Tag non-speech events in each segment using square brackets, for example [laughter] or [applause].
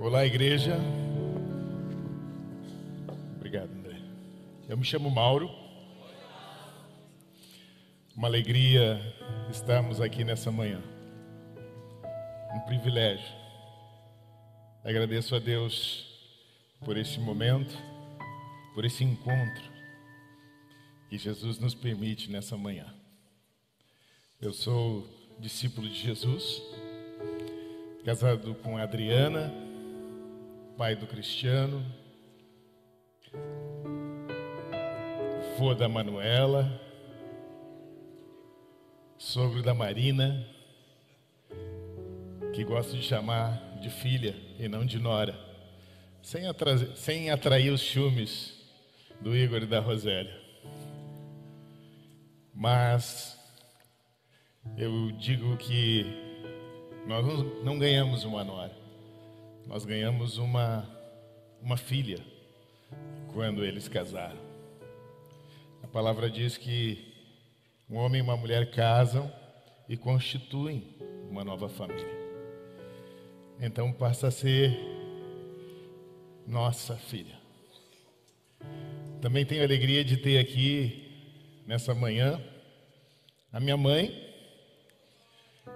Olá, igreja. Obrigado, André. Eu me chamo Mauro. Uma alegria estarmos aqui nessa manhã. Um privilégio. Agradeço a Deus por esse momento, por esse encontro que Jesus nos permite nessa manhã. Eu sou discípulo de Jesus, casado com Adriana, pai do Cristiano, vô da Manuela, sogro da Marina, que gosto de chamar de filha e não de nora, sem, atrair, sem atrair os ciúmes do Igor e da Rosélia. Mas eu digo que nós não ganhamos uma nora, nós ganhamos uma, uma filha quando eles casaram. A palavra diz que um homem e uma mulher casam e constituem uma nova família. Então passa a ser nossa filha. Também tenho a alegria de ter aqui nessa manhã a minha mãe.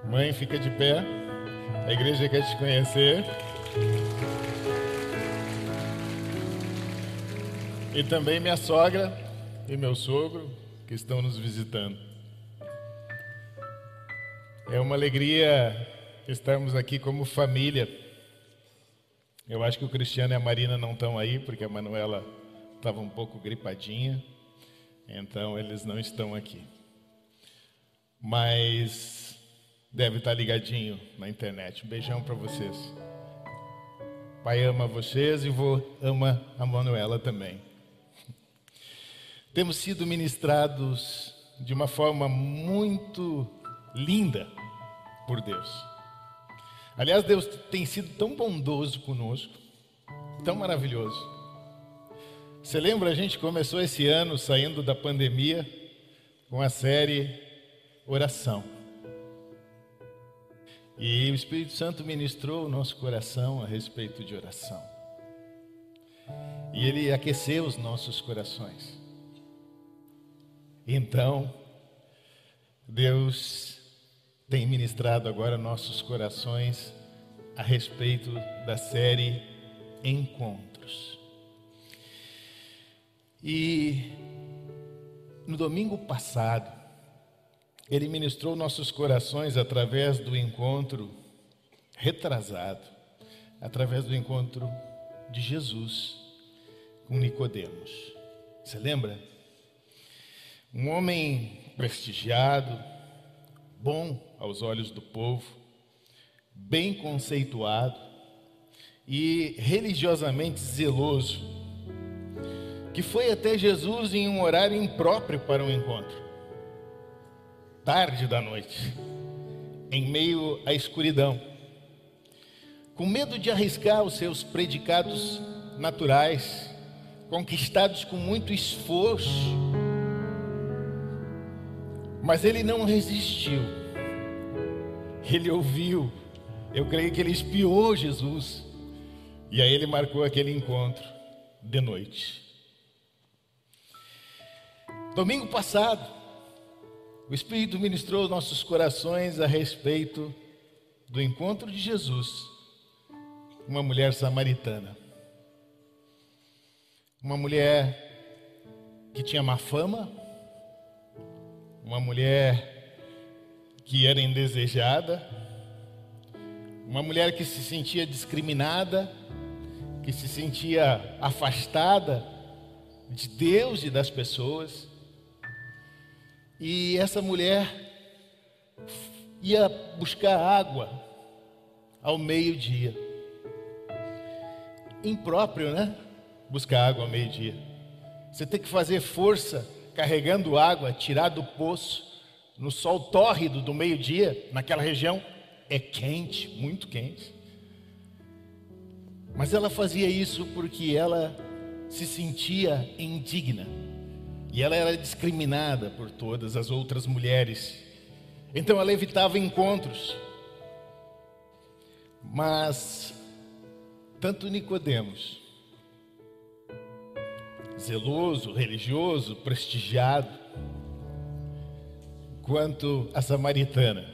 Mãe, fica de pé. A igreja quer te conhecer. E também minha sogra e meu sogro que estão nos visitando. É uma alegria estarmos aqui como família. Eu acho que o Cristiano e a Marina não estão aí, porque a Manuela estava um pouco gripadinha, então eles não estão aqui. Mas deve estar ligadinho na internet. Um beijão para vocês. Pai ama vocês e vou ama a Manuela também. Temos sido ministrados de uma forma muito linda por Deus. Aliás, Deus tem sido tão bondoso conosco, tão maravilhoso. Você lembra, a gente começou esse ano saindo da pandemia com a série Oração. E o Espírito Santo ministrou o nosso coração a respeito de oração. E ele aqueceu os nossos corações. Então, Deus tem ministrado agora nossos corações a respeito da série Encontros. E no domingo passado, ele ministrou nossos corações através do encontro retrasado, através do encontro de Jesus com Nicodemos. Você lembra? Um homem prestigiado, bom aos olhos do povo, bem conceituado e religiosamente zeloso, que foi até Jesus em um horário impróprio para um encontro, tarde da noite, em meio à escuridão, com medo de arriscar os seus predicados naturais, conquistados com muito esforço, mas ele não resistiu. Ele ouviu. Eu creio que ele espiou Jesus. E aí ele marcou aquele encontro de noite. Domingo passado, o Espírito ministrou nossos corações a respeito do encontro de Jesus com uma mulher samaritana. Uma mulher que tinha má fama, uma mulher que era indesejada, uma mulher que se sentia discriminada, que se sentia afastada de Deus e das pessoas. E essa mulher ia buscar água ao meio-dia. Impróprio, né? Buscar água ao meio-dia. Você tem que fazer força carregando água, tirar do poço, no sol tórrido do meio-dia, naquela região, é quente, muito quente. Mas ela fazia isso porque ela se sentia indigna. E ela era discriminada por todas as outras mulheres. Então ela evitava encontros. Mas tanto Nicodemos, zeloso, religioso, prestigiado, quanto a samaritana,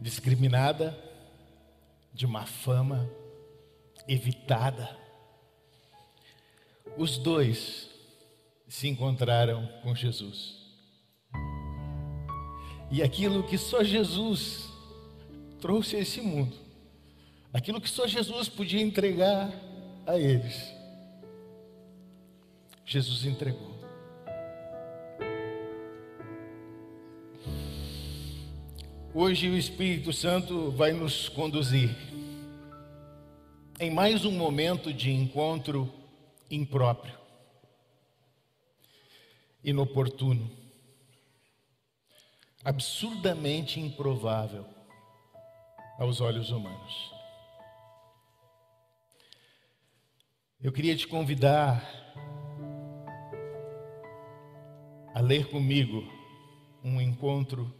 discriminada, de má fama, evitada. Os dois se encontraram com Jesus. E aquilo que só Jesus trouxe a esse mundo, aquilo que só Jesus podia entregar a eles, Jesus entregou. Hoje o Espírito Santo vai nos conduzir em mais um momento de encontro impróprio, inoportuno, absurdamente improvável aos olhos humanos. Eu queria te convidar a ler comigo um encontro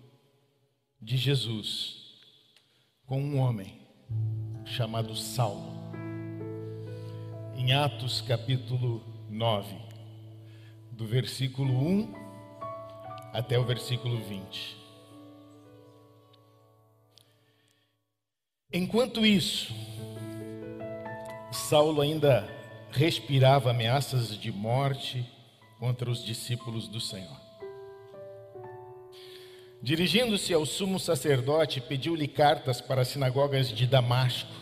de Jesus com um homem chamado Saulo em Atos capítulo 9, do versículo 1 até o versículo 20. Enquanto isso, Saulo ainda respirava ameaças de morte contra os discípulos do Senhor. Dirigindo-se ao sumo sacerdote, pediu-lhe cartas para as sinagogas de Damasco,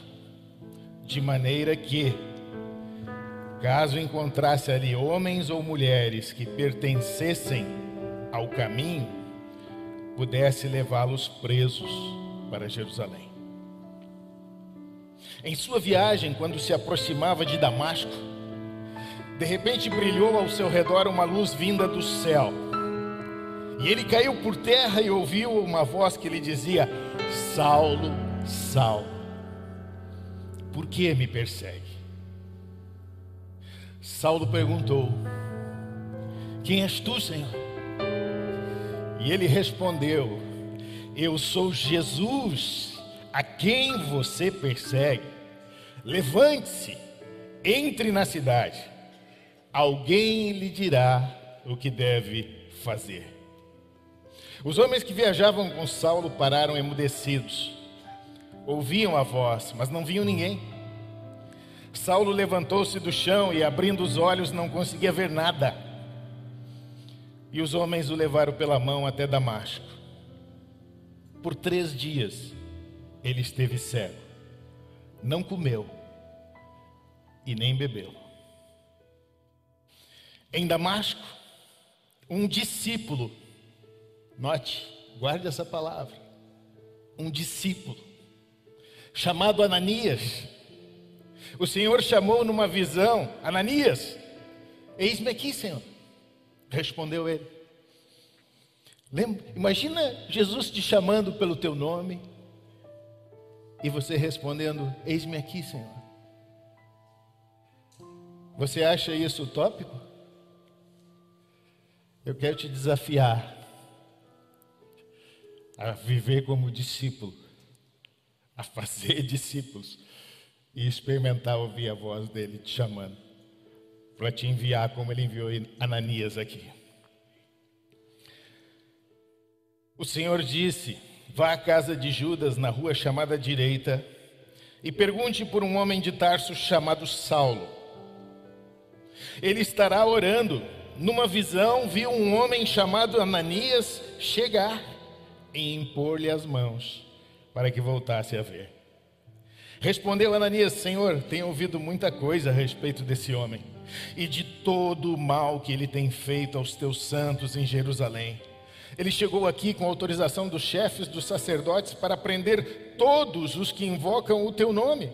de maneira que, Caso encontrasse ali homens ou mulheres que pertencessem ao caminho, pudesse levá-los presos para Jerusalém. Em sua viagem, quando se aproximava de Damasco, de repente brilhou ao seu redor uma luz vinda do céu. E ele caiu por terra e ouviu uma voz que lhe dizia: Saulo, Saulo, por que me persegue? Saulo perguntou: Quem és tu, Senhor? E ele respondeu: Eu sou Jesus, a quem você persegue. Levante-se, entre na cidade. Alguém lhe dirá o que deve fazer. Os homens que viajavam com Saulo pararam emudecidos. Ouviam a voz, mas não viam ninguém. Saulo levantou-se do chão e, abrindo os olhos, não conseguia ver nada. E os homens o levaram pela mão até Damasco. Por três dias ele esteve cego, não comeu e nem bebeu. Em Damasco, um discípulo, note, guarde essa palavra, um discípulo, chamado Ananias, o Senhor chamou numa visão Ananias, eis-me aqui, Senhor. Respondeu ele. Lembra? Imagina Jesus te chamando pelo teu nome e você respondendo: Eis-me aqui, Senhor. Você acha isso utópico? Eu quero te desafiar a viver como discípulo, a fazer [laughs] discípulos e experimentar ouvir a voz dele te chamando para te enviar como ele enviou Ananias aqui. O Senhor disse: Vá à casa de Judas na rua chamada direita e pergunte por um homem de Tarso chamado Saulo. Ele estará orando. Numa visão, viu um homem chamado Ananias chegar e impor-lhe as mãos para que voltasse a ver. Respondeu Ananias: Senhor, tenho ouvido muita coisa a respeito desse homem e de todo o mal que ele tem feito aos teus santos em Jerusalém. Ele chegou aqui com autorização dos chefes dos sacerdotes para prender todos os que invocam o teu nome.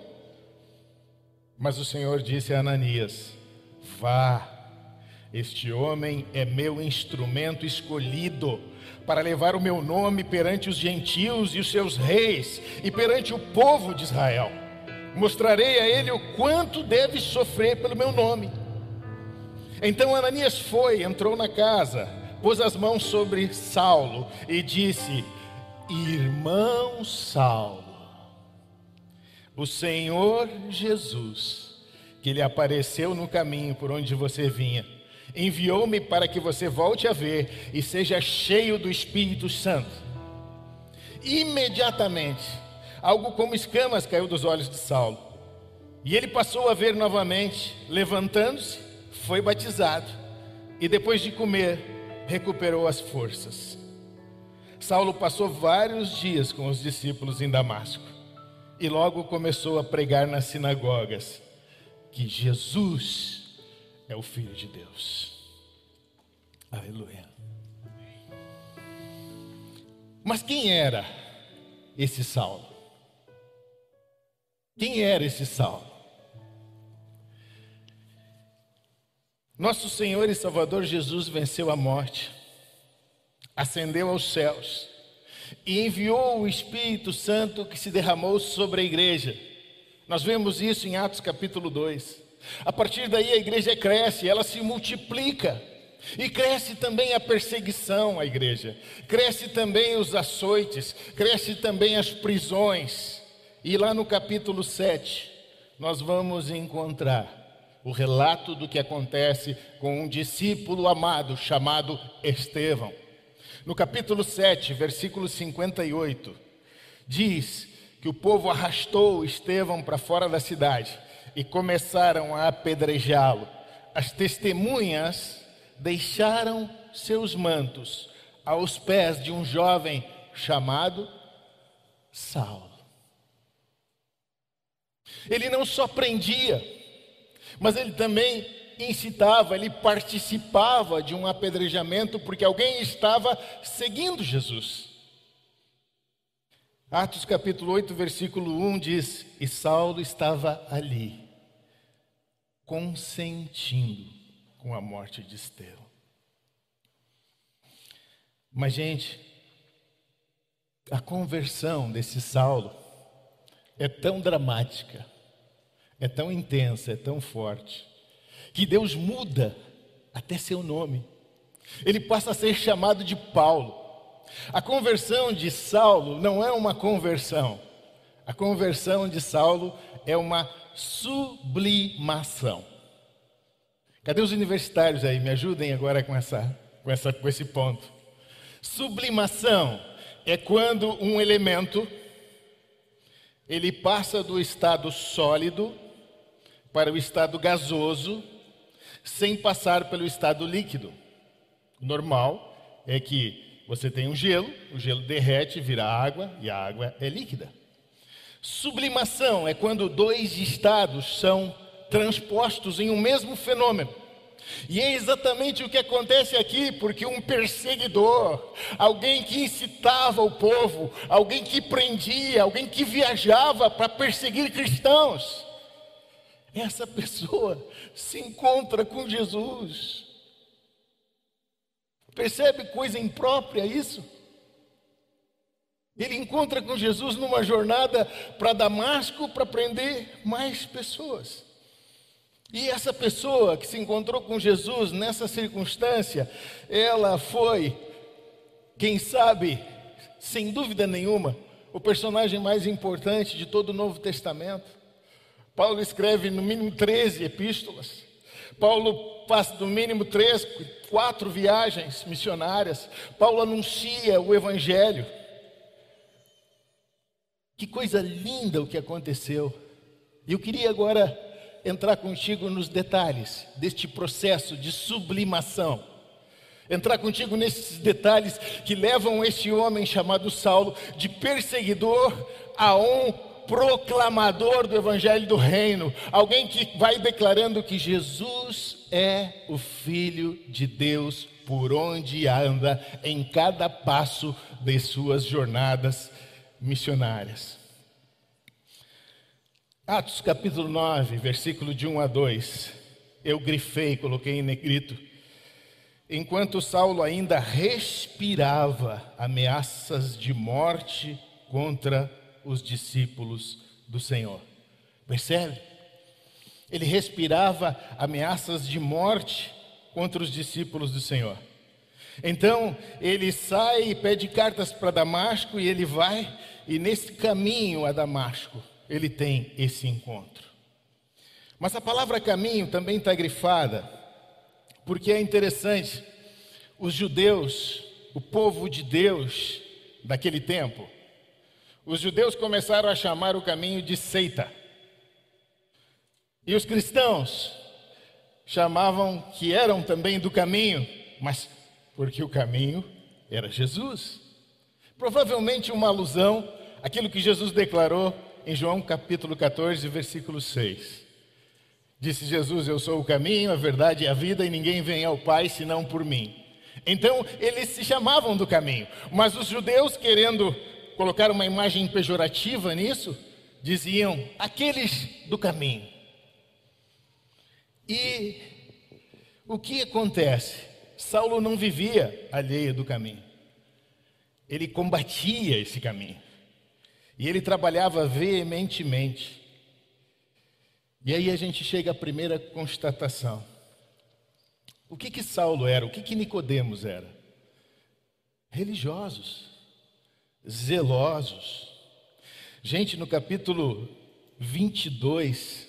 Mas o Senhor disse a Ananias: Vá, este homem é meu instrumento escolhido para levar o meu nome perante os gentios e os seus reis e perante o povo de Israel. Mostrarei a ele o quanto deve sofrer pelo meu nome. Então Ananias foi, entrou na casa, pôs as mãos sobre Saulo e disse: Irmão Saulo, o Senhor Jesus, que lhe apareceu no caminho por onde você vinha, enviou-me para que você volte a ver e seja cheio do Espírito Santo. Imediatamente, algo como escamas caiu dos olhos de Saulo. E ele passou a ver novamente, levantando-se, foi batizado e depois de comer, recuperou as forças. Saulo passou vários dias com os discípulos em Damasco e logo começou a pregar nas sinagogas que Jesus é o Filho de Deus. Aleluia. Mas quem era esse Saulo? Quem era esse Saulo? Nosso Senhor e Salvador Jesus venceu a morte, ascendeu aos céus e enviou o Espírito Santo que se derramou sobre a igreja. Nós vemos isso em Atos capítulo 2. A partir daí a igreja cresce, ela se multiplica. E cresce também a perseguição à igreja, cresce também os açoites, cresce também as prisões. E lá no capítulo 7, nós vamos encontrar o relato do que acontece com um discípulo amado chamado Estevão. No capítulo 7, versículo 58, diz que o povo arrastou Estevão para fora da cidade e começaram a apedrejá-lo. As testemunhas deixaram seus mantos aos pés de um jovem chamado Saulo. Ele não só prendia, mas ele também incitava, ele participava de um apedrejamento porque alguém estava seguindo Jesus. Atos capítulo 8, versículo 1 diz: E Saulo estava ali, consentindo com a morte de Estevão. Mas, gente, a conversão desse Saulo é tão dramática é tão intensa, é tão forte, que Deus muda até seu nome. Ele passa a ser chamado de Paulo. A conversão de Saulo não é uma conversão. A conversão de Saulo é uma sublimação. Cadê os universitários aí? Me ajudem agora com, essa, com, essa, com esse ponto. Sublimação é quando um elemento ele passa do estado sólido para o estado gasoso sem passar pelo estado líquido. O normal é que você tem um gelo, o gelo derrete, vira água e a água é líquida. Sublimação é quando dois estados são transpostos em um mesmo fenômeno. E é exatamente o que acontece aqui, porque um perseguidor, alguém que incitava o povo, alguém que prendia, alguém que viajava para perseguir cristãos, essa pessoa se encontra com Jesus. Percebe coisa imprópria isso? Ele encontra com Jesus numa jornada para Damasco para prender mais pessoas. E essa pessoa que se encontrou com Jesus nessa circunstância, ela foi, quem sabe, sem dúvida nenhuma, o personagem mais importante de todo o Novo Testamento. Paulo escreve no mínimo 13 epístolas. Paulo passa no mínimo três, quatro viagens missionárias. Paulo anuncia o Evangelho. Que coisa linda o que aconteceu. Eu queria agora entrar contigo nos detalhes deste processo de sublimação. Entrar contigo nesses detalhes que levam este homem chamado Saulo de perseguidor a um proclamador do evangelho do reino, alguém que vai declarando que Jesus é o filho de Deus por onde anda em cada passo de suas jornadas missionárias. Atos capítulo 9, versículo de 1 a 2. Eu grifei, coloquei em negrito. Enquanto Saulo ainda respirava ameaças de morte contra os discípulos do Senhor. Percebe? Ele respirava ameaças de morte contra os discípulos do Senhor. Então ele sai e pede cartas para Damasco e ele vai, e nesse caminho a Damasco, ele tem esse encontro. Mas a palavra caminho também está grifada, porque é interessante, os judeus, o povo de Deus daquele tempo, os judeus começaram a chamar o caminho de seita. E os cristãos chamavam que eram também do caminho, mas porque o caminho era Jesus. Provavelmente uma alusão àquilo que Jesus declarou em João capítulo 14, versículo 6. Disse Jesus: Eu sou o caminho, a verdade e a vida, e ninguém vem ao Pai senão por mim. Então, eles se chamavam do caminho, mas os judeus, querendo colocar uma imagem pejorativa nisso, diziam: aqueles do caminho. E o que acontece? Saulo não vivia alheio do caminho, ele combatia esse caminho, e ele trabalhava veementemente e aí a gente chega à primeira constatação. O que que Saulo era? O que que Nicodemos era? Religiosos, zelosos. Gente, no capítulo 22,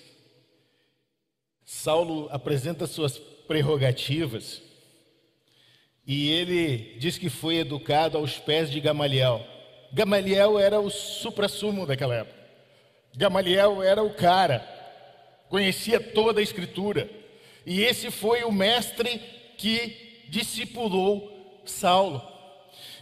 Saulo apresenta suas prerrogativas e ele diz que foi educado aos pés de Gamaliel. Gamaliel era o suprassumo daquela época. Gamaliel era o cara conhecia toda a Escritura. E esse foi o mestre que discipulou Saulo.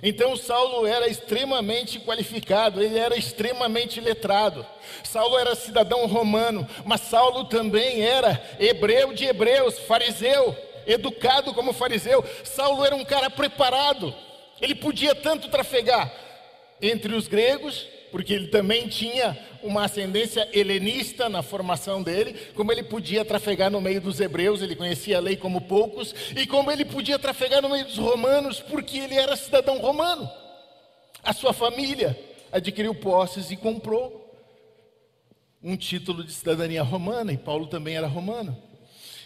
Então Saulo era extremamente qualificado, ele era extremamente letrado. Saulo era cidadão romano, mas Saulo também era hebreu de hebreus, fariseu, educado como fariseu. Saulo era um cara preparado. Ele podia tanto trafegar entre os gregos porque ele também tinha uma ascendência helenista na formação dele, como ele podia trafegar no meio dos hebreus, ele conhecia a lei como poucos, e como ele podia trafegar no meio dos romanos, porque ele era cidadão romano. A sua família adquiriu posses e comprou um título de cidadania romana, e Paulo também era romano.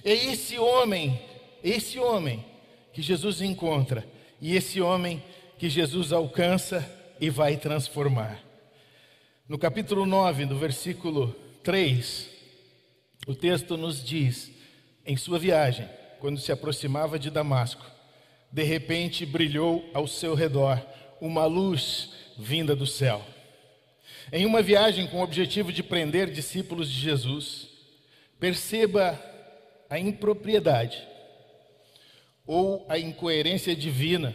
É esse homem, esse homem que Jesus encontra, e esse homem que Jesus alcança e vai transformar. No capítulo 9, no versículo 3, o texto nos diz: em sua viagem, quando se aproximava de Damasco, de repente brilhou ao seu redor uma luz vinda do céu. Em uma viagem com o objetivo de prender discípulos de Jesus, perceba a impropriedade ou a incoerência divina,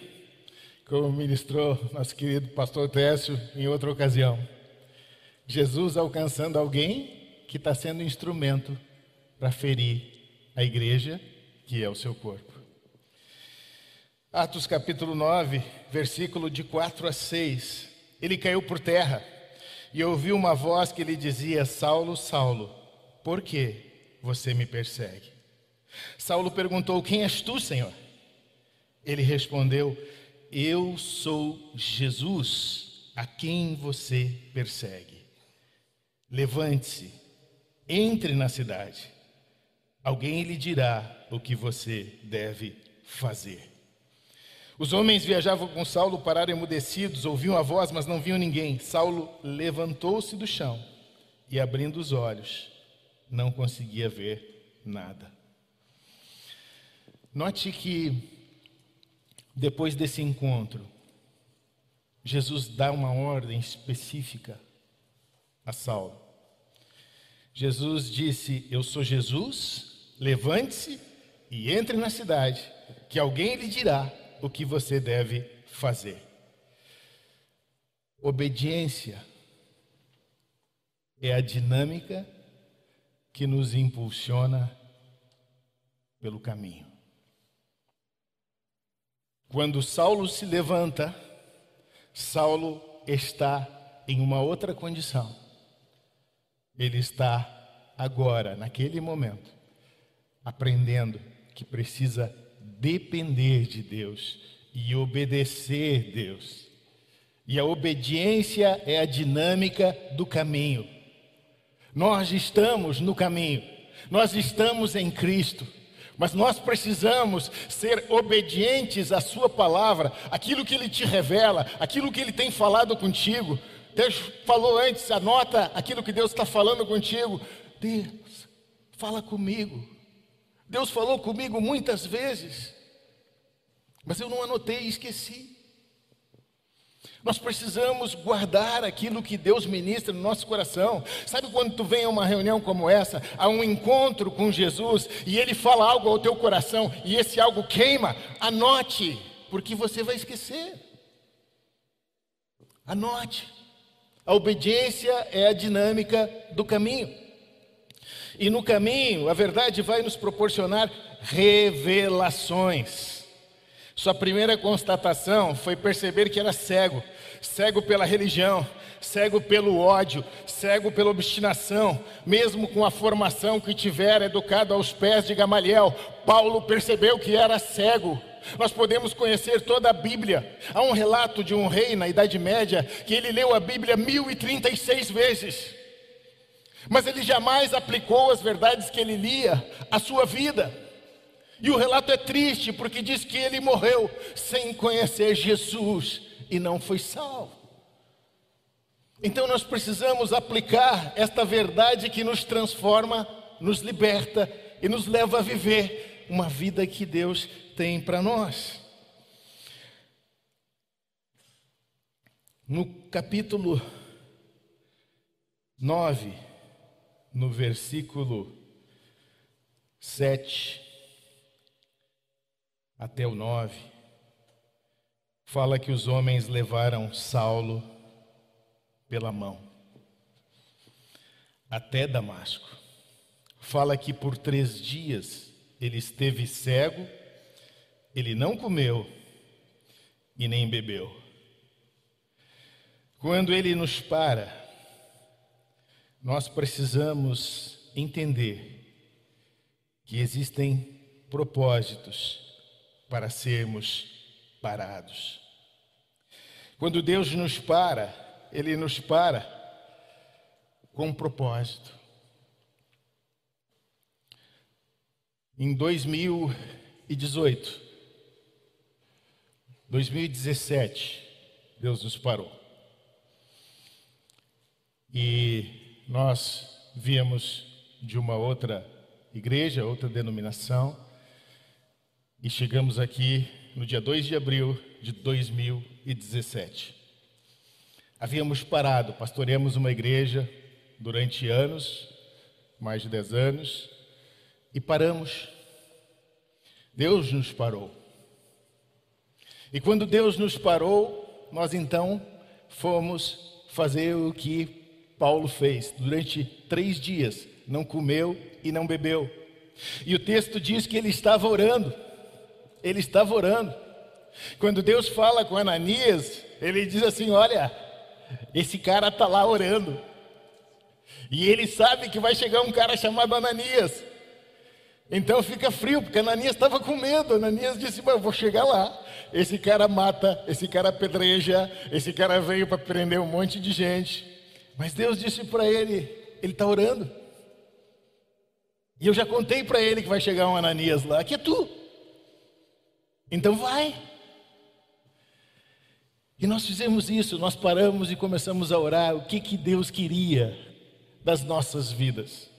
como ministrou nosso querido pastor Técio em outra ocasião. Jesus alcançando alguém que está sendo instrumento para ferir a igreja, que é o seu corpo. Atos capítulo 9, versículo de 4 a 6. Ele caiu por terra e ouviu uma voz que lhe dizia: Saulo, Saulo, por que você me persegue? Saulo perguntou: Quem és tu, Senhor? Ele respondeu: Eu sou Jesus, a quem você persegue. Levante-se, entre na cidade. Alguém lhe dirá o que você deve fazer. Os homens viajavam com Saulo, pararam emudecidos, ouviam a voz, mas não viam ninguém. Saulo levantou-se do chão e, abrindo os olhos, não conseguia ver nada. Note que, depois desse encontro, Jesus dá uma ordem específica a Saulo. Jesus disse: Eu sou Jesus, levante-se e entre na cidade, que alguém lhe dirá o que você deve fazer. Obediência é a dinâmica que nos impulsiona pelo caminho. Quando Saulo se levanta, Saulo está em uma outra condição. Ele está agora, naquele momento, aprendendo que precisa depender de Deus e obedecer Deus. E a obediência é a dinâmica do caminho. Nós estamos no caminho, nós estamos em Cristo, mas nós precisamos ser obedientes à Sua palavra, aquilo que Ele te revela, aquilo que Ele tem falado contigo, Deus falou antes, anota aquilo que Deus está falando contigo. Deus, fala comigo. Deus falou comigo muitas vezes, mas eu não anotei e esqueci. Nós precisamos guardar aquilo que Deus ministra no nosso coração. Sabe quando tu vem a uma reunião como essa, a um encontro com Jesus, e ele fala algo ao teu coração, e esse algo queima? Anote, porque você vai esquecer. Anote. A obediência é a dinâmica do caminho. E no caminho, a verdade vai nos proporcionar revelações. Sua primeira constatação foi perceber que era cego cego pela religião, cego pelo ódio, cego pela obstinação, mesmo com a formação que tivera educado aos pés de Gamaliel, Paulo percebeu que era cego. Nós podemos conhecer toda a Bíblia. Há um relato de um rei na Idade Média que ele leu a Bíblia 1036 vezes, mas ele jamais aplicou as verdades que ele lia à sua vida. E o relato é triste porque diz que ele morreu sem conhecer Jesus e não foi salvo. Então nós precisamos aplicar esta verdade que nos transforma, nos liberta e nos leva a viver uma vida que Deus tem para nós. No capítulo 9, no versículo 7 até o 9, fala que os homens levaram Saulo pela mão até Damasco. Fala que por três dias ele esteve cego, ele não comeu e nem bebeu. Quando ele nos para, nós precisamos entender que existem propósitos para sermos parados. Quando Deus nos para, Ele nos para com um propósito. Em 2018, 2017, Deus nos parou. E nós viemos de uma outra igreja, outra denominação, e chegamos aqui no dia 2 de abril de 2017. Havíamos parado, pastoreamos uma igreja durante anos, mais de 10 anos, e paramos. Deus nos parou. E quando Deus nos parou, nós então fomos fazer o que Paulo fez. Durante três dias, não comeu e não bebeu. E o texto diz que ele estava orando ele estava orando. Quando Deus fala com Ananias, ele diz assim: Olha, esse cara está lá orando. E ele sabe que vai chegar um cara chamado Ananias. Então fica frio, porque Ananias estava com medo. Ananias disse: Eu vou chegar lá. Esse cara mata, esse cara apedreja, esse cara veio para prender um monte de gente. Mas Deus disse para ele: Ele está orando. E eu já contei para ele que vai chegar um Ananias lá. Aqui é tu. Então vai. E nós fizemos isso, nós paramos e começamos a orar o que, que Deus queria das nossas vidas.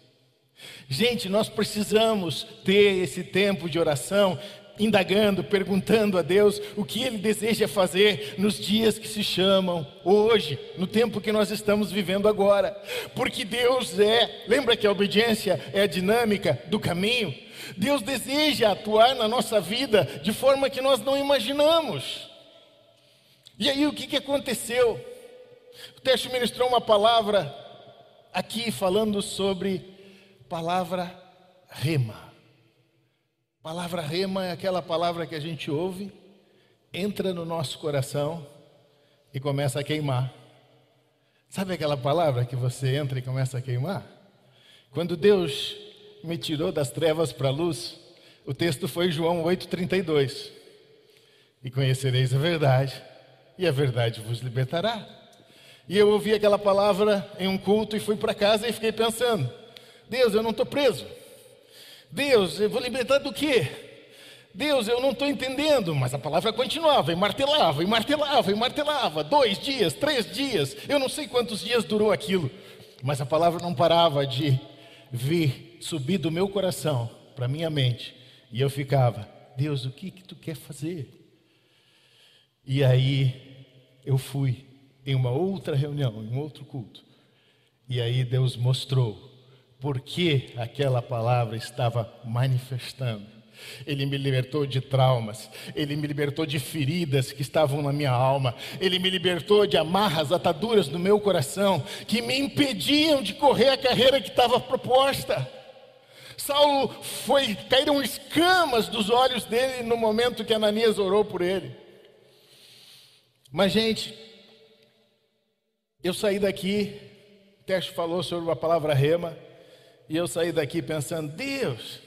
Gente, nós precisamos ter esse tempo de oração, indagando, perguntando a Deus o que Ele deseja fazer nos dias que se chamam hoje, no tempo que nós estamos vivendo agora. Porque Deus é, lembra que a obediência é a dinâmica do caminho? Deus deseja atuar na nossa vida de forma que nós não imaginamos. E aí o que, que aconteceu? O texto ministrou uma palavra aqui falando sobre palavra rema. Palavra rema é aquela palavra que a gente ouve, entra no nosso coração e começa a queimar. Sabe aquela palavra que você entra e começa a queimar? Quando Deus me tirou das trevas para a luz, o texto foi João 8,32. E conhecereis a verdade, e a verdade vos libertará. E eu ouvi aquela palavra em um culto e fui para casa e fiquei pensando: Deus, eu não estou preso. Deus, eu vou libertar do quê? Deus, eu não estou entendendo, mas a palavra continuava, e martelava, e martelava, e martelava. Dois dias, três dias, eu não sei quantos dias durou aquilo, mas a palavra não parava de vir subir do meu coração para minha mente, e eu ficava, Deus, o que que tu quer fazer? E aí eu fui em uma outra reunião, em um outro culto, e aí Deus mostrou por que aquela palavra estava manifestando. Ele me libertou de traumas, Ele me libertou de feridas que estavam na minha alma, Ele me libertou de amarras, ataduras no meu coração que me impediam de correr a carreira que estava proposta. Saulo foi, caíram escamas dos olhos dele no momento que Ananias orou por ele. Mas, gente, eu saí daqui, o texto falou sobre a palavra rema, e eu saí daqui pensando: Deus,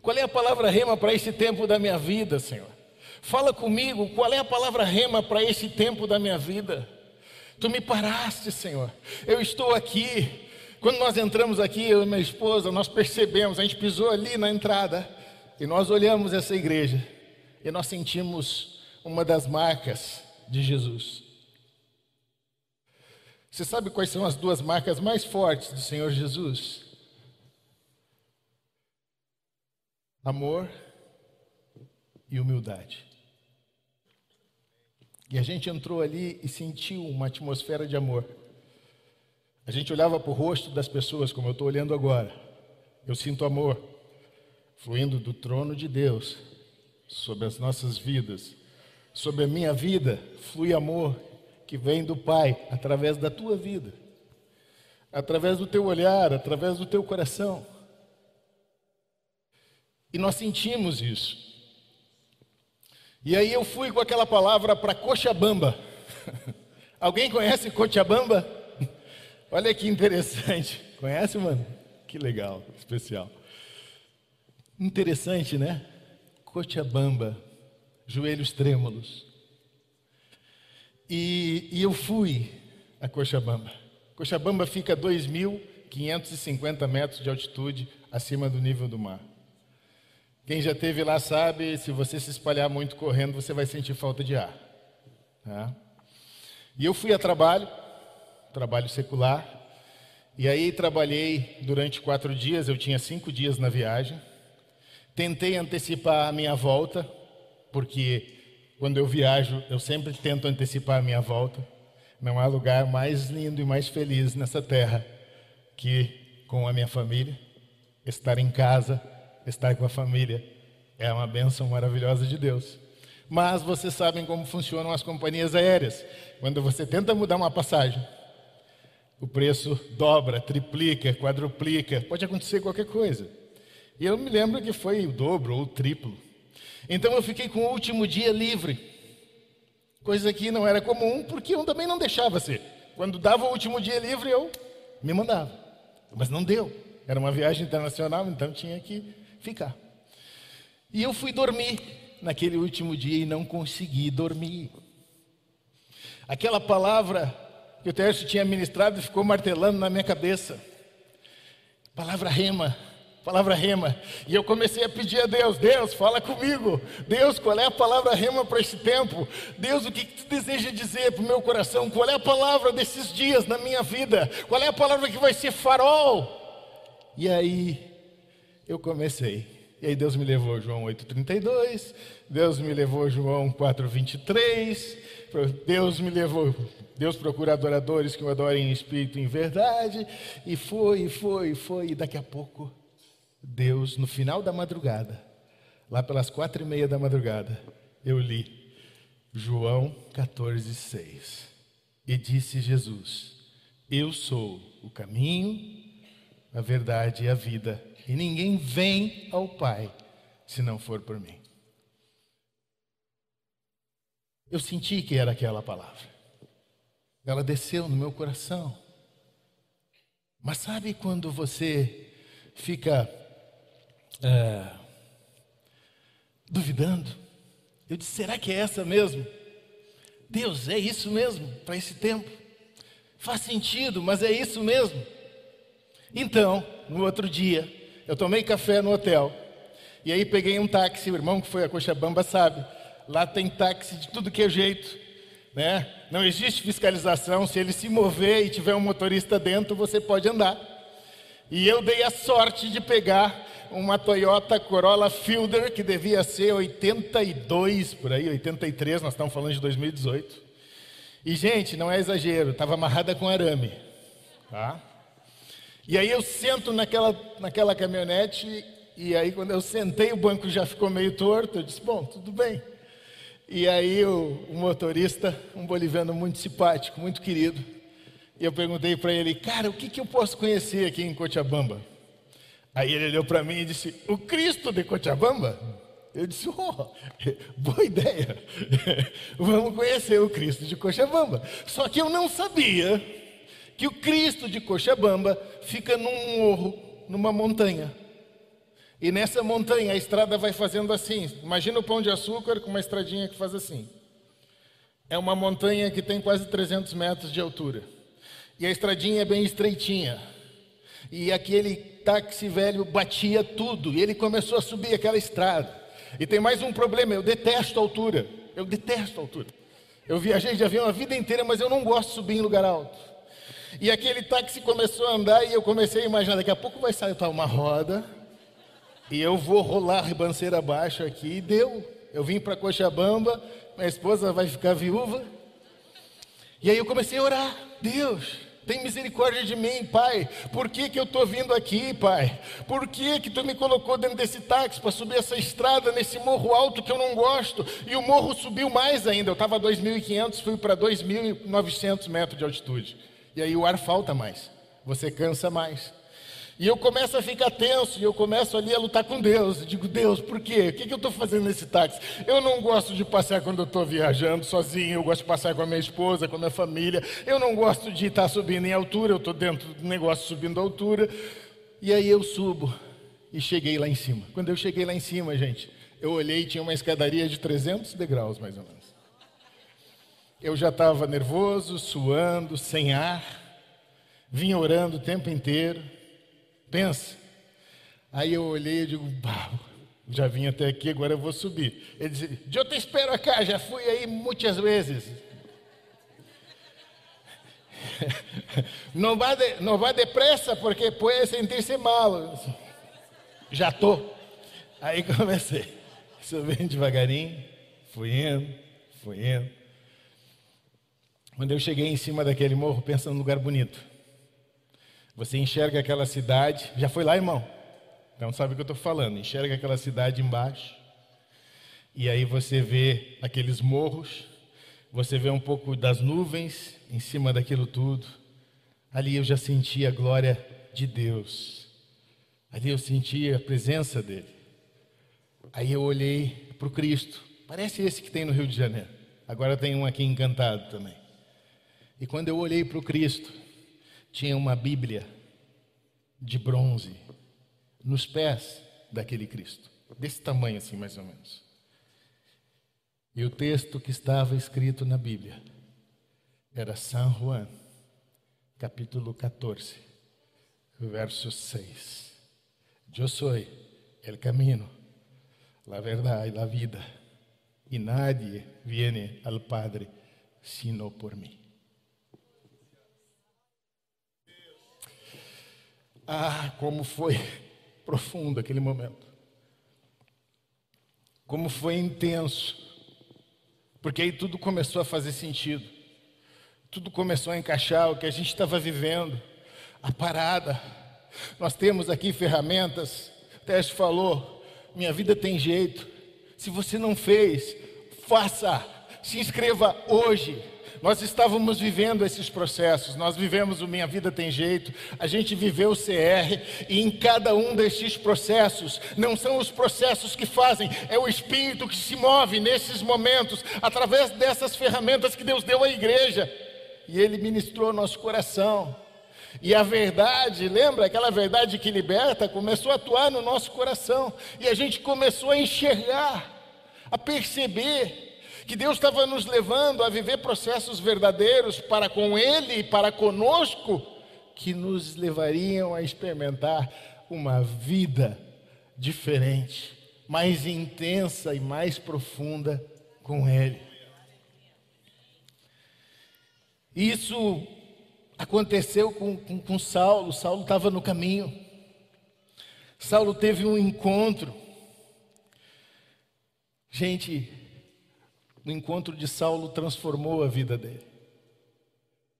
qual é a palavra rema para esse tempo da minha vida, Senhor? Fala comigo, qual é a palavra rema para esse tempo da minha vida? Tu me paraste, Senhor. Eu estou aqui. Quando nós entramos aqui, eu e minha esposa, nós percebemos, a gente pisou ali na entrada e nós olhamos essa igreja e nós sentimos uma das marcas de Jesus. Você sabe quais são as duas marcas mais fortes do Senhor Jesus? amor e humildade. E a gente entrou ali e sentiu uma atmosfera de amor. A gente olhava para o rosto das pessoas, como eu estou olhando agora. Eu sinto amor fluindo do trono de Deus sobre as nossas vidas. Sobre a minha vida flui amor que vem do Pai através da tua vida, através do teu olhar, através do teu coração. E nós sentimos isso. E aí eu fui com aquela palavra para Cochabamba. [laughs] Alguém conhece Cochabamba? Olha que interessante. [laughs] Conhece, mano? Que legal, especial. Interessante, né? Cochabamba, joelhos trêmulos. E, e eu fui a Cochabamba. Cochabamba fica a 2.550 metros de altitude acima do nível do mar. Quem já teve lá sabe, se você se espalhar muito correndo, você vai sentir falta de ar. Tá? E eu fui a trabalho, trabalho secular, e aí trabalhei durante quatro dias, eu tinha cinco dias na viagem. Tentei antecipar a minha volta, porque quando eu viajo, eu sempre tento antecipar a minha volta. Não há lugar mais lindo e mais feliz nessa terra que com a minha família, estar em casa estar com a família é uma bênção maravilhosa de Deus. Mas vocês sabem como funcionam as companhias aéreas. Quando você tenta mudar uma passagem, o preço dobra, triplica, quadruplica, pode acontecer qualquer coisa. E eu me lembro que foi o dobro ou o triplo. Então eu fiquei com o último dia livre, coisa que não era comum, porque eu também não deixava ser. Quando dava o último dia livre, eu me mandava. Mas não deu. Era uma viagem internacional, então tinha que ficar. E eu fui dormir naquele último dia e não consegui dormir. Aquela palavra que o Tércio tinha ministrado ficou martelando na minha cabeça. Palavra rema, palavra rema. E eu comecei a pedir a Deus: Deus, fala comigo. Deus, qual é a palavra rema para esse tempo? Deus, o que, que tu deseja dizer para o meu coração? Qual é a palavra desses dias na minha vida? Qual é a palavra que vai ser farol? E aí eu comecei. E aí Deus me levou João 8,32, Deus me levou João 4,23, Deus me levou, Deus procura adoradores que o adorem em espírito e em verdade, e foi, foi, foi, e daqui a pouco, Deus, no final da madrugada, lá pelas quatro e meia da madrugada, eu li João 14,6, e disse Jesus, eu sou o caminho, a verdade e a vida, e ninguém vem ao Pai se não for por mim. Eu senti que era aquela palavra. Ela desceu no meu coração. Mas sabe quando você fica é, duvidando? Eu disse: será que é essa mesmo? Deus, é isso mesmo para esse tempo? Faz sentido, mas é isso mesmo. Então, no outro dia, eu tomei café no hotel. E aí peguei um táxi, o irmão que foi a Cochabamba sabe. Lá tem táxi de tudo que é jeito. Né? Não existe fiscalização. Se ele se mover e tiver um motorista dentro, você pode andar. E eu dei a sorte de pegar uma Toyota Corolla Fielder, que devia ser 82 por aí, 83, nós estamos falando de 2018. E, gente, não é exagero, estava amarrada com arame. Tá? E aí eu sento naquela, naquela caminhonete, e aí quando eu sentei, o banco já ficou meio torto. Eu disse: Bom, tudo bem. E aí o, o motorista, um boliviano muito simpático, muito querido, e eu perguntei para ele: Cara, o que, que eu posso conhecer aqui em Cochabamba? Aí ele olhou para mim e disse: O Cristo de Cochabamba? Eu disse: Oh, [laughs] boa ideia. [laughs] Vamos conhecer o Cristo de Cochabamba. Só que eu não sabia que o Cristo de Cochabamba fica num morro, numa montanha. E nessa montanha a estrada vai fazendo assim. Imagina o pão de açúcar com uma estradinha que faz assim. É uma montanha que tem quase 300 metros de altura. E a estradinha é bem estreitinha. E aquele táxi velho batia tudo. E ele começou a subir aquela estrada. E tem mais um problema: eu detesto altura. Eu detesto altura. Eu viajei de avião a vida inteira, mas eu não gosto de subir em lugar alto. E aquele táxi começou a andar e eu comecei a imaginar: daqui a pouco vai sair uma roda e eu vou rolar ribanceira abaixo aqui. E deu. Eu vim para Cochabamba, minha esposa vai ficar viúva. E aí eu comecei a orar: Deus, tem misericórdia de mim, Pai. Por que, que eu estou vindo aqui, Pai? Por que, que tu me colocou dentro desse táxi para subir essa estrada nesse morro alto que eu não gosto? E o morro subiu mais ainda. Eu estava a 2.500, fui para 2.900 metros de altitude. E aí o ar falta mais. Você cansa mais. E eu começo a ficar tenso, e eu começo ali a lutar com Deus. Eu digo, Deus, por quê? O que, que eu estou fazendo nesse táxi? Eu não gosto de passear quando eu estou viajando sozinho, eu gosto de passear com a minha esposa, com a minha família. Eu não gosto de estar subindo em altura, eu estou dentro do negócio subindo a altura. E aí eu subo e cheguei lá em cima. Quando eu cheguei lá em cima, gente, eu olhei e tinha uma escadaria de 300 degraus, mais ou menos. Eu já estava nervoso, suando, sem ar, vinha orando o tempo inteiro. Pensa. Aí eu olhei e digo, já vim até aqui, agora eu vou subir. Ele disse, eu te espero cá, já fui aí muitas vezes. [laughs] Não vá, de, não vá depressa, porque pode sentir-se mal. Já estou. Aí [laughs] comecei. Subindo devagarinho, fui indo, fui indo. Quando eu cheguei em cima daquele morro, pensando num lugar bonito. Você enxerga aquela cidade, já foi lá, irmão? Então sabe o que eu estou falando. Enxerga aquela cidade embaixo, e aí você vê aqueles morros, você vê um pouco das nuvens em cima daquilo tudo. Ali eu já senti a glória de Deus. Ali eu senti a presença dele. Aí eu olhei para o Cristo. Parece esse que tem no Rio de Janeiro. Agora tem um aqui encantado também. E quando eu olhei para o Cristo, tinha uma Bíblia de bronze nos pés daquele Cristo, desse tamanho assim, mais ou menos. E o texto que estava escrito na Bíblia era São Juan, capítulo 14, verso 6. Eu sou o caminho, a verdade e a vida, e nadie viene al Padre sino por mim. Ah, como foi [laughs] profundo aquele momento. Como foi intenso. Porque aí tudo começou a fazer sentido. Tudo começou a encaixar o que a gente estava vivendo. A parada. Nós temos aqui ferramentas. O Teste falou: minha vida tem jeito. Se você não fez, faça. Se inscreva hoje. Nós estávamos vivendo esses processos, nós vivemos o Minha Vida Tem Jeito, a gente viveu o CR, e em cada um desses processos, não são os processos que fazem, é o Espírito que se move nesses momentos, através dessas ferramentas que Deus deu à igreja, e Ele ministrou nosso coração. E a verdade, lembra aquela verdade que liberta, começou a atuar no nosso coração, e a gente começou a enxergar, a perceber que Deus estava nos levando a viver processos verdadeiros para com Ele e para conosco, que nos levariam a experimentar uma vida diferente, mais intensa e mais profunda com Ele. Isso aconteceu com, com, com Saulo. Saulo estava no caminho. Saulo teve um encontro. Gente, o encontro de Saulo transformou a vida dele.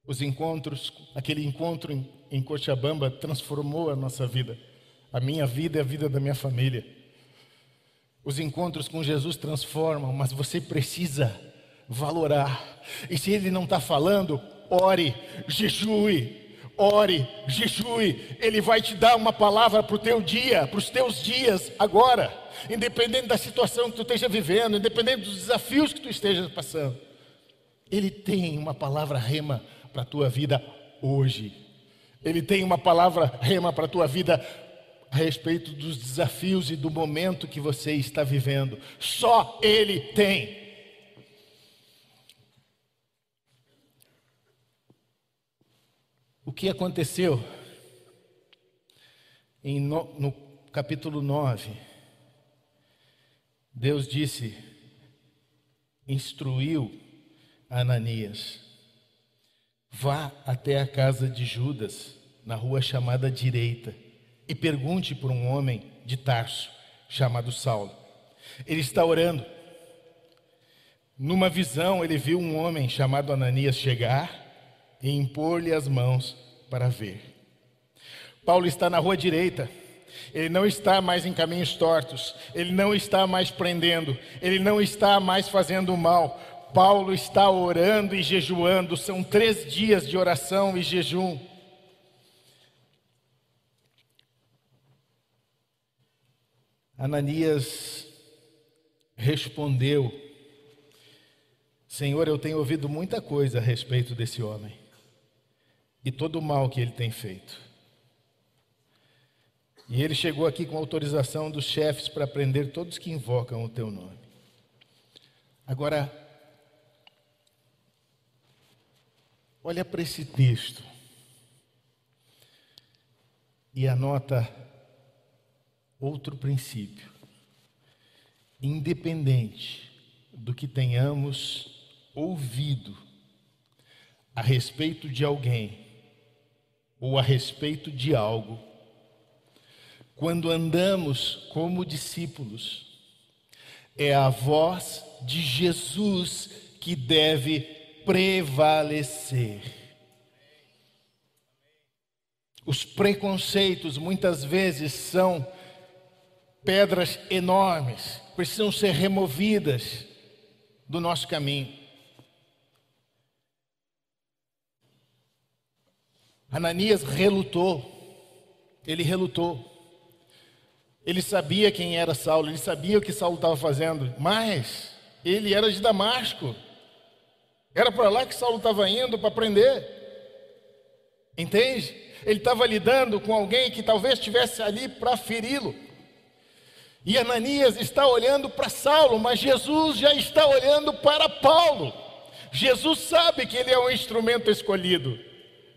Os encontros, aquele encontro em, em Cochabamba transformou a nossa vida, a minha vida e a vida da minha família. Os encontros com Jesus transformam, mas você precisa valorar. E se ele não está falando, ore, jejue, ore, jejue. Ele vai te dar uma palavra para o teu dia, para os teus dias agora, independente da situação que tu esteja vivendo, independente dos desafios que tu estejas passando. Ele tem uma palavra rema para a tua vida hoje. Ele tem uma palavra rema para a tua vida a respeito dos desafios e do momento que você está vivendo. Só Ele tem. O que aconteceu no, no capítulo 9? Deus disse, instruiu Ananias: vá até a casa de Judas, na rua chamada direita e pergunte por um homem de Tarso, chamado Saulo. Ele está orando. Numa visão, ele viu um homem chamado Ananias chegar e impor-lhe as mãos para ver. Paulo está na rua direita. Ele não está mais em caminhos tortos, ele não está mais prendendo, ele não está mais fazendo mal. Paulo está orando e jejuando, são três dias de oração e jejum. Ananias respondeu: Senhor, eu tenho ouvido muita coisa a respeito desse homem e todo o mal que ele tem feito. E ele chegou aqui com autorização dos chefes para prender todos que invocam o teu nome. Agora, olha para esse texto e anota outro princípio. Independente do que tenhamos ouvido a respeito de alguém ou a respeito de algo, quando andamos como discípulos, é a voz de Jesus que deve prevalecer. Os preconceitos muitas vezes são pedras enormes precisam ser removidas do nosso caminho. Ananias relutou, ele relutou. Ele sabia quem era Saulo, ele sabia o que Saulo estava fazendo, mas ele era de Damasco. Era para lá que Saulo estava indo para prender. Entende? Ele estava lidando com alguém que talvez estivesse ali para feri-lo. E Ananias está olhando para Saulo, mas Jesus já está olhando para Paulo. Jesus sabe que ele é um instrumento escolhido.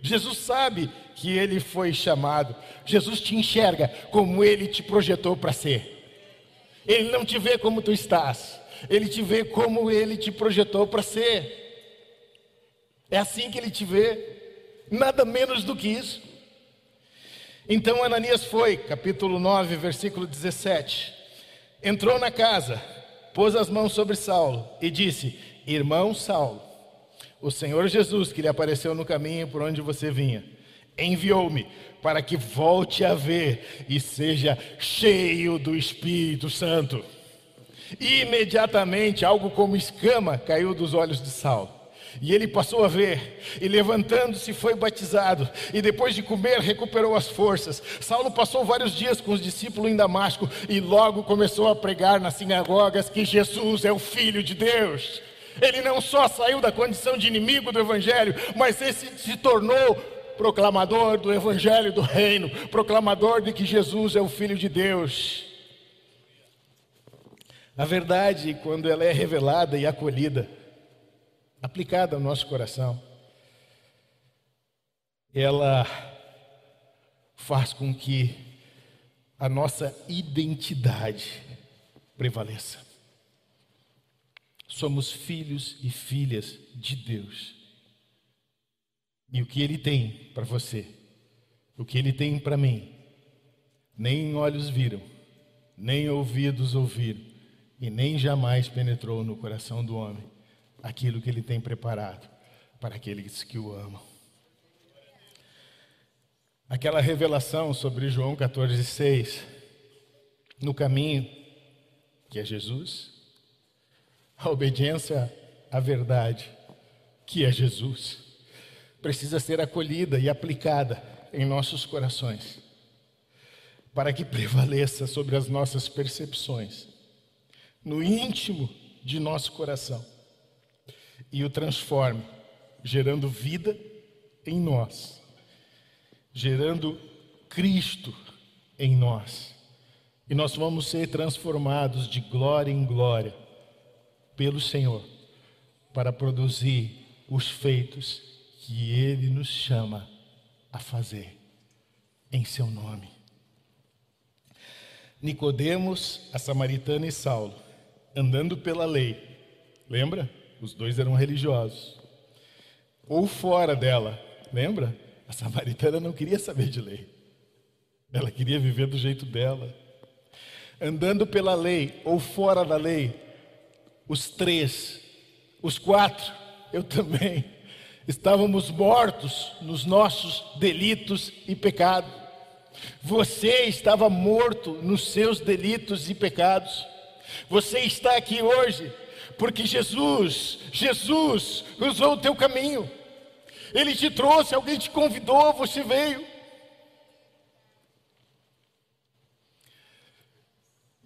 Jesus sabe que ele foi chamado. Jesus te enxerga como ele te projetou para ser. Ele não te vê como tu estás. Ele te vê como ele te projetou para ser. É assim que ele te vê. Nada menos do que isso. Então Ananias foi, capítulo 9, versículo 17 entrou na casa, pôs as mãos sobre Saulo e disse: Irmão Saulo, o Senhor Jesus, que lhe apareceu no caminho por onde você vinha, enviou-me para que volte a ver e seja cheio do Espírito Santo. imediatamente, algo como escama caiu dos olhos de Saulo. E ele passou a ver, e levantando-se foi batizado, e depois de comer recuperou as forças. Saulo passou vários dias com os discípulos em Damasco, e logo começou a pregar nas sinagogas que Jesus é o Filho de Deus. Ele não só saiu da condição de inimigo do Evangelho, mas esse se tornou proclamador do Evangelho do Reino, proclamador de que Jesus é o Filho de Deus. A verdade, quando ela é revelada e acolhida, aplicada ao nosso coração, ela faz com que a nossa identidade prevaleça. Somos filhos e filhas de Deus. E o que Ele tem para você, o que Ele tem para mim, nem olhos viram, nem ouvidos ouviram, e nem jamais penetrou no coração do homem aquilo que Ele tem preparado para aqueles que o amam. Aquela revelação sobre João 14,6, no caminho, que é Jesus, a obediência à verdade, que é Jesus, precisa ser acolhida e aplicada em nossos corações, para que prevaleça sobre as nossas percepções, no íntimo de nosso coração, e o transforme, gerando vida em nós, gerando Cristo em nós. E nós vamos ser transformados de glória em glória pelo Senhor para produzir os feitos que Ele nos chama a fazer em Seu nome. Nicodemos, a samaritana e Saulo, andando pela lei, lembra? Os dois eram religiosos. Ou fora dela, lembra? A samaritana não queria saber de lei. Ela queria viver do jeito dela. Andando pela lei ou fora da lei, os três, os quatro, eu também, estávamos mortos nos nossos delitos e pecados. Você estava morto nos seus delitos e pecados. Você está aqui hoje porque Jesus, Jesus usou o teu caminho. Ele te trouxe, alguém te convidou, você veio.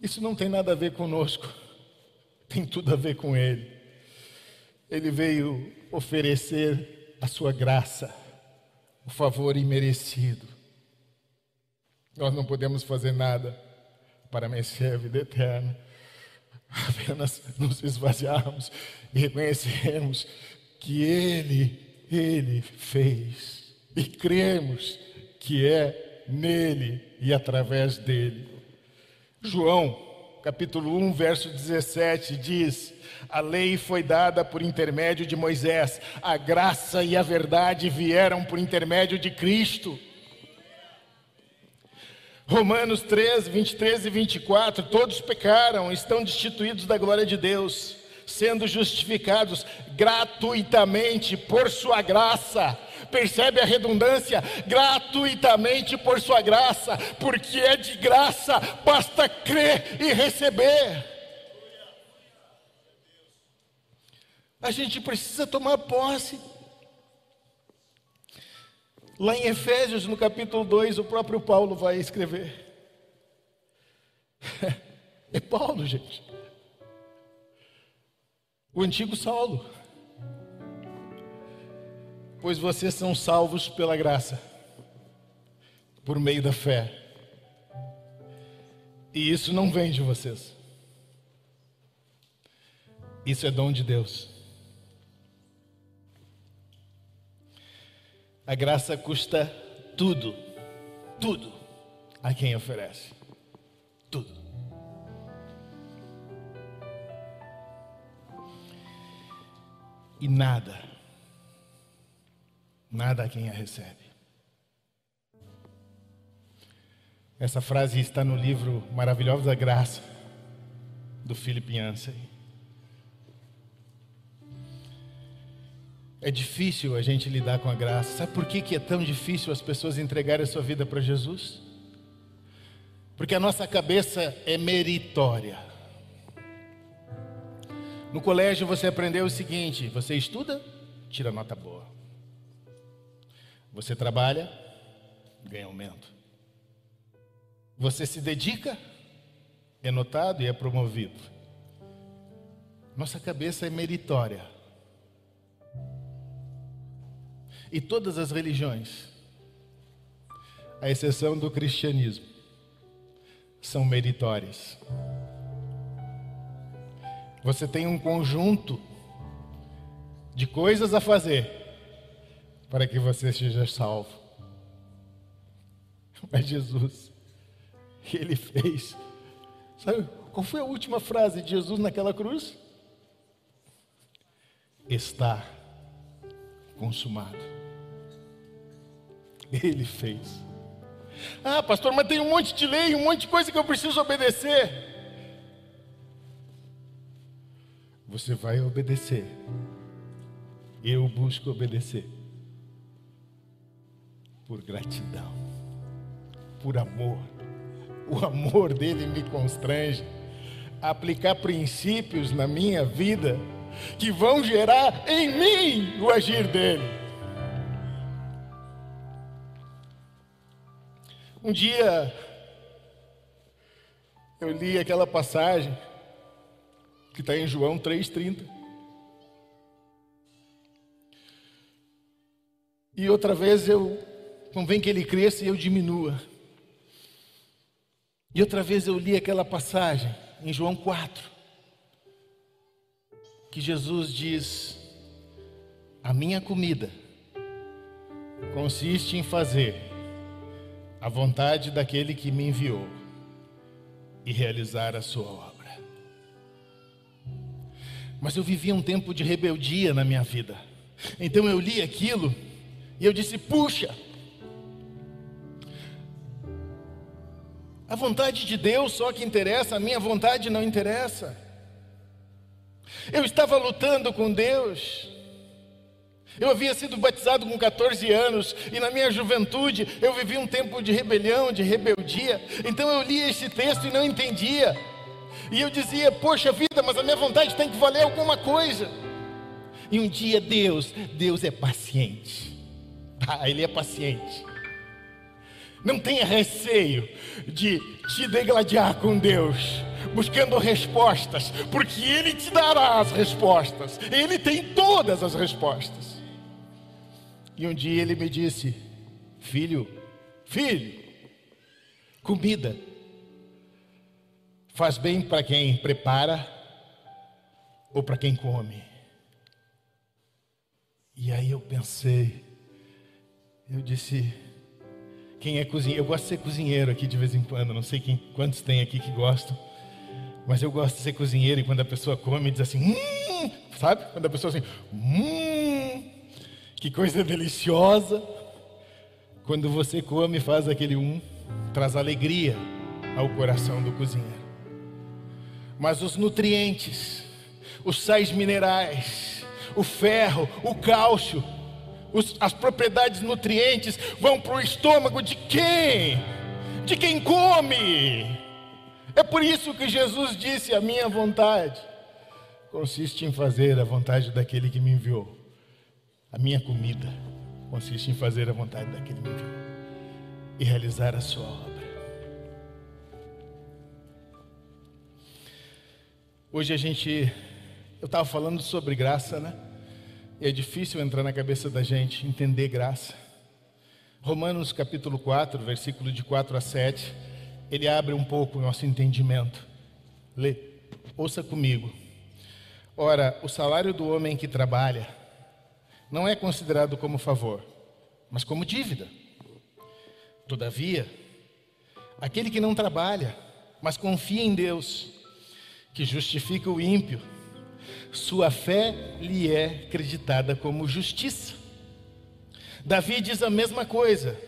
Isso não tem nada a ver conosco, tem tudo a ver com Ele. Ele veio oferecer a sua graça, o favor imerecido. Nós não podemos fazer nada para merecer a vida eterna, apenas nos esvaziarmos e reconhecermos que Ele, Ele fez, e cremos que é nele e através dele. João, capítulo 1, verso 17 diz: A lei foi dada por intermédio de Moisés, a graça e a verdade vieram por intermédio de Cristo. Romanos 3, 23 e 24: Todos pecaram, estão destituídos da glória de Deus, sendo justificados gratuitamente por Sua graça Percebe a redundância? Gratuitamente por sua graça, porque é de graça, basta crer e receber. A gente precisa tomar posse. Lá em Efésios, no capítulo 2, o próprio Paulo vai escrever. [laughs] É Paulo, gente. O antigo Saulo pois vocês são salvos pela graça, por meio da fé. E isso não vem de vocês. Isso é dom de Deus. A graça custa tudo, tudo a quem oferece. Tudo. E nada nada a quem a recebe. Essa frase está no livro Maravilhosa Graça, do Philip Yancey. É difícil a gente lidar com a graça. Sabe por que, que é tão difícil as pessoas entregarem a sua vida para Jesus? Porque a nossa cabeça é meritória. No colégio você aprendeu o seguinte: você estuda, tira nota boa. Você trabalha, ganha aumento. Você se dedica, é notado e é promovido. Nossa cabeça é meritória. E todas as religiões, à exceção do cristianismo, são meritórias. Você tem um conjunto de coisas a fazer para que você seja salvo. Mas Jesus, Ele fez. Sabe Qual foi a última frase de Jesus naquela cruz? Está consumado. Ele fez. Ah, pastor, mas tem um monte de lei, um monte de coisa que eu preciso obedecer. Você vai obedecer. Eu busco obedecer. Por gratidão, por amor. O amor dele me constrange a aplicar princípios na minha vida que vão gerar em mim o agir dele. Um dia eu li aquela passagem que está em João 3,30. E outra vez eu convém que ele cresça e eu diminua. E outra vez eu li aquela passagem em João 4, que Jesus diz: A minha comida consiste em fazer a vontade daquele que me enviou e realizar a sua obra. Mas eu vivia um tempo de rebeldia na minha vida. Então eu li aquilo e eu disse: puxa, a vontade de Deus só que interessa, a minha vontade não interessa. Eu estava lutando com Deus, eu havia sido batizado com 14 anos e na minha juventude eu vivi um tempo de rebelião, de rebeldia. Então eu lia esse texto e não entendia. E eu dizia: Poxa vida, mas a minha vontade tem que valer alguma coisa. E um dia Deus, Deus é paciente. [laughs] Ah, Ele é paciente. Não tenha receio de te degladiar com Deus, buscando respostas, porque Ele te dará as respostas. Ele tem todas as respostas. E um dia ele me disse: Filho, filho, comida faz bem para quem prepara ou para quem come. E aí eu pensei, eu disse, quem é cozinheiro? Eu gosto de ser cozinheiro aqui de vez em quando, não sei quem, quantos tem aqui que gostam, mas eu gosto de ser cozinheiro e quando a pessoa come diz assim, hum, sabe? Quando a pessoa assim, hum, que coisa deliciosa. Quando você come faz aquele um, traz alegria ao coração do cozinheiro. Mas os nutrientes, os sais minerais, o ferro, o cálcio, os, as propriedades nutrientes vão para o estômago de quem? De quem come. É por isso que Jesus disse: A minha vontade consiste em fazer a vontade daquele que me enviou. A minha comida consiste em fazer a vontade daquele que me enviou e realizar a sua obra. Hoje a gente, eu estava falando sobre graça, né? É difícil entrar na cabeça da gente entender graça. Romanos capítulo 4, versículo de 4 a 7, ele abre um pouco o nosso entendimento. Lê, ouça comigo. Ora, o salário do homem que trabalha não é considerado como favor, mas como dívida. Todavia, aquele que não trabalha, mas confia em Deus, que justifica o ímpio, sua fé lhe é creditada como justiça. Davi diz a mesma coisa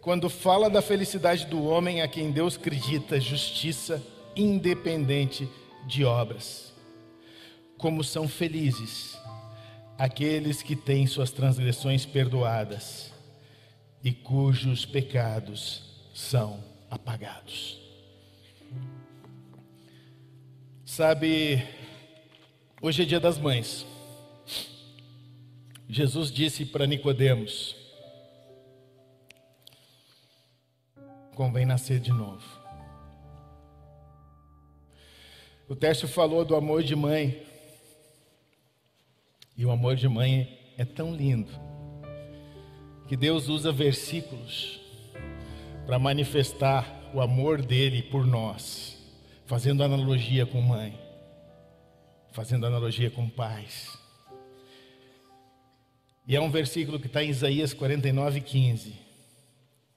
quando fala da felicidade do homem a quem Deus acredita justiça independente de obras. Como são felizes aqueles que têm suas transgressões perdoadas e cujos pecados são apagados. Sabe, hoje é dia das mães. Jesus disse para Nicodemos: convém nascer de novo. O Tércio falou do amor de mãe. E o amor de mãe é tão lindo que Deus usa versículos para manifestar o amor dele por nós, fazendo analogia com mãe, fazendo analogia com pais. E é um versículo que está em Isaías 49, 15,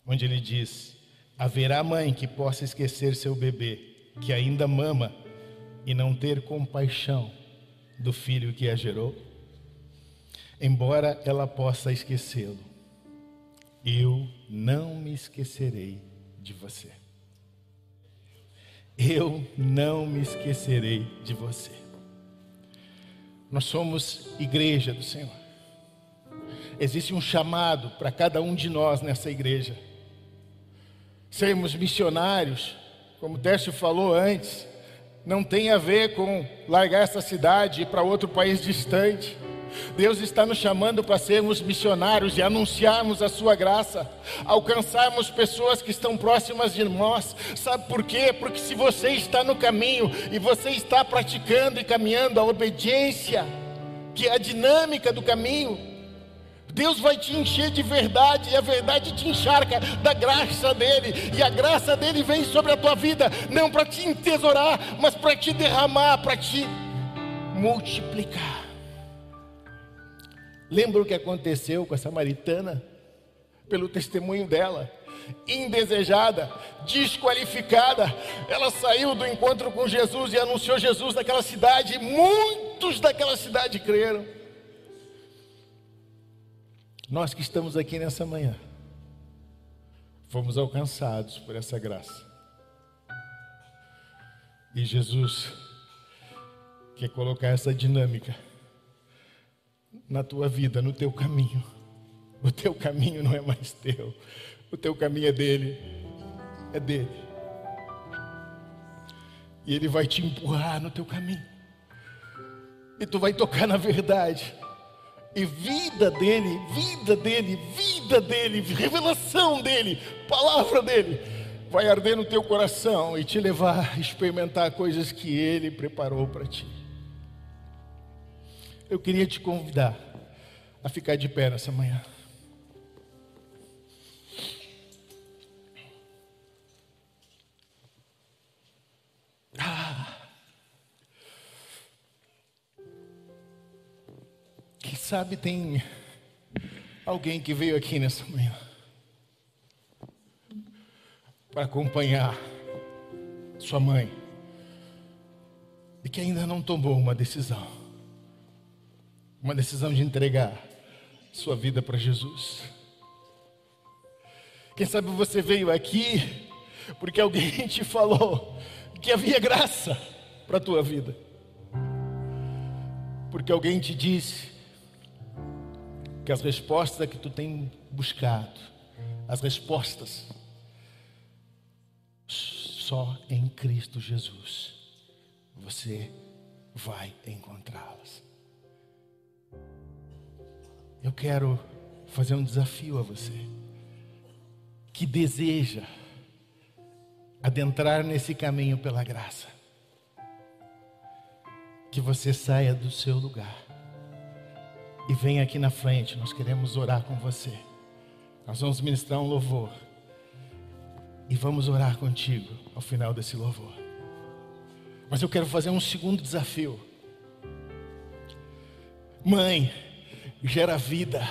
onde ele diz: Haverá mãe que possa esquecer seu bebê, que ainda mama e não ter compaixão do filho que a gerou? Embora ela possa esquecê-lo, eu não me esquecerei de você. Eu não me esquecerei de você. Nós somos igreja do Senhor. Existe um chamado para cada um de nós nessa igreja. Sermos missionários, como o Tércio falou antes, não tem a ver com largar essa cidade e ir para outro país distante. Deus está nos chamando para sermos missionários e anunciarmos a Sua graça, alcançarmos pessoas que estão próximas de nós. Sabe por quê? Porque se você está no caminho e você está praticando e caminhando a obediência, que é a dinâmica do caminho, Deus vai te encher de verdade, e a verdade te encharca da graça dele, e a graça dele vem sobre a tua vida, não para te entesourar, mas para te derramar, para te multiplicar. Lembra o que aconteceu com a samaritana? Pelo testemunho dela, indesejada, desqualificada, ela saiu do encontro com Jesus e anunciou Jesus naquela cidade, muitos daquela cidade creram. Nós que estamos aqui nessa manhã, fomos alcançados por essa graça. E Jesus quer colocar essa dinâmica na tua vida, no teu caminho. O teu caminho não é mais teu, o teu caminho é dele, é dele. E ele vai te empurrar no teu caminho, e tu vai tocar na verdade, e vida dele, vida dele, vida dele, revelação dele, palavra dele, vai arder no teu coração e te levar a experimentar coisas que ele preparou para ti eu queria te convidar a ficar de pé nessa manhã. Ah. Quem sabe tem alguém que veio aqui nessa manhã para acompanhar sua mãe e que ainda não tomou uma decisão uma decisão de entregar sua vida para Jesus. Quem sabe você veio aqui porque alguém [laughs] te falou que havia graça para a tua vida. Porque alguém te disse que as respostas que tu tem buscado, as respostas só em Cristo Jesus você vai encontrá-las. Eu quero fazer um desafio a você que deseja adentrar nesse caminho pela graça. Que você saia do seu lugar e venha aqui na frente, nós queremos orar com você. Nós vamos ministrar um louvor e vamos orar contigo ao final desse louvor. Mas eu quero fazer um segundo desafio. Mãe, gera vida,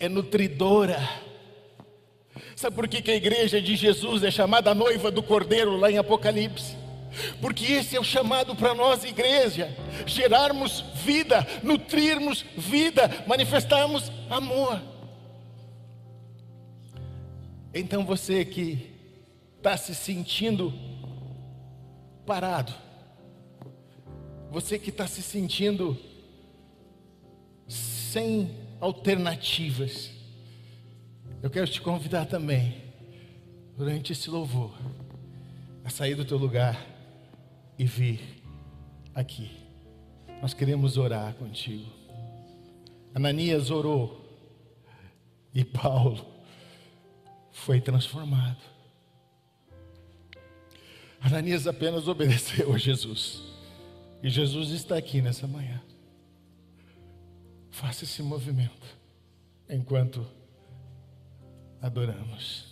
é nutridora. Sabe por que, que a igreja de Jesus é chamada noiva do Cordeiro lá em Apocalipse? Porque esse é o chamado para nós, igreja, gerarmos vida, nutrirmos vida, manifestarmos amor. Então você que está se sentindo parado, você que está se sentindo sem alternativas. Eu quero te convidar também, durante esse louvor, a sair do teu lugar e vir aqui. Nós queremos orar contigo. Ananias orou e Paulo foi transformado. Ananias apenas obedeceu a Jesus. E Jesus está aqui nessa manhã. Faça esse movimento enquanto adoramos.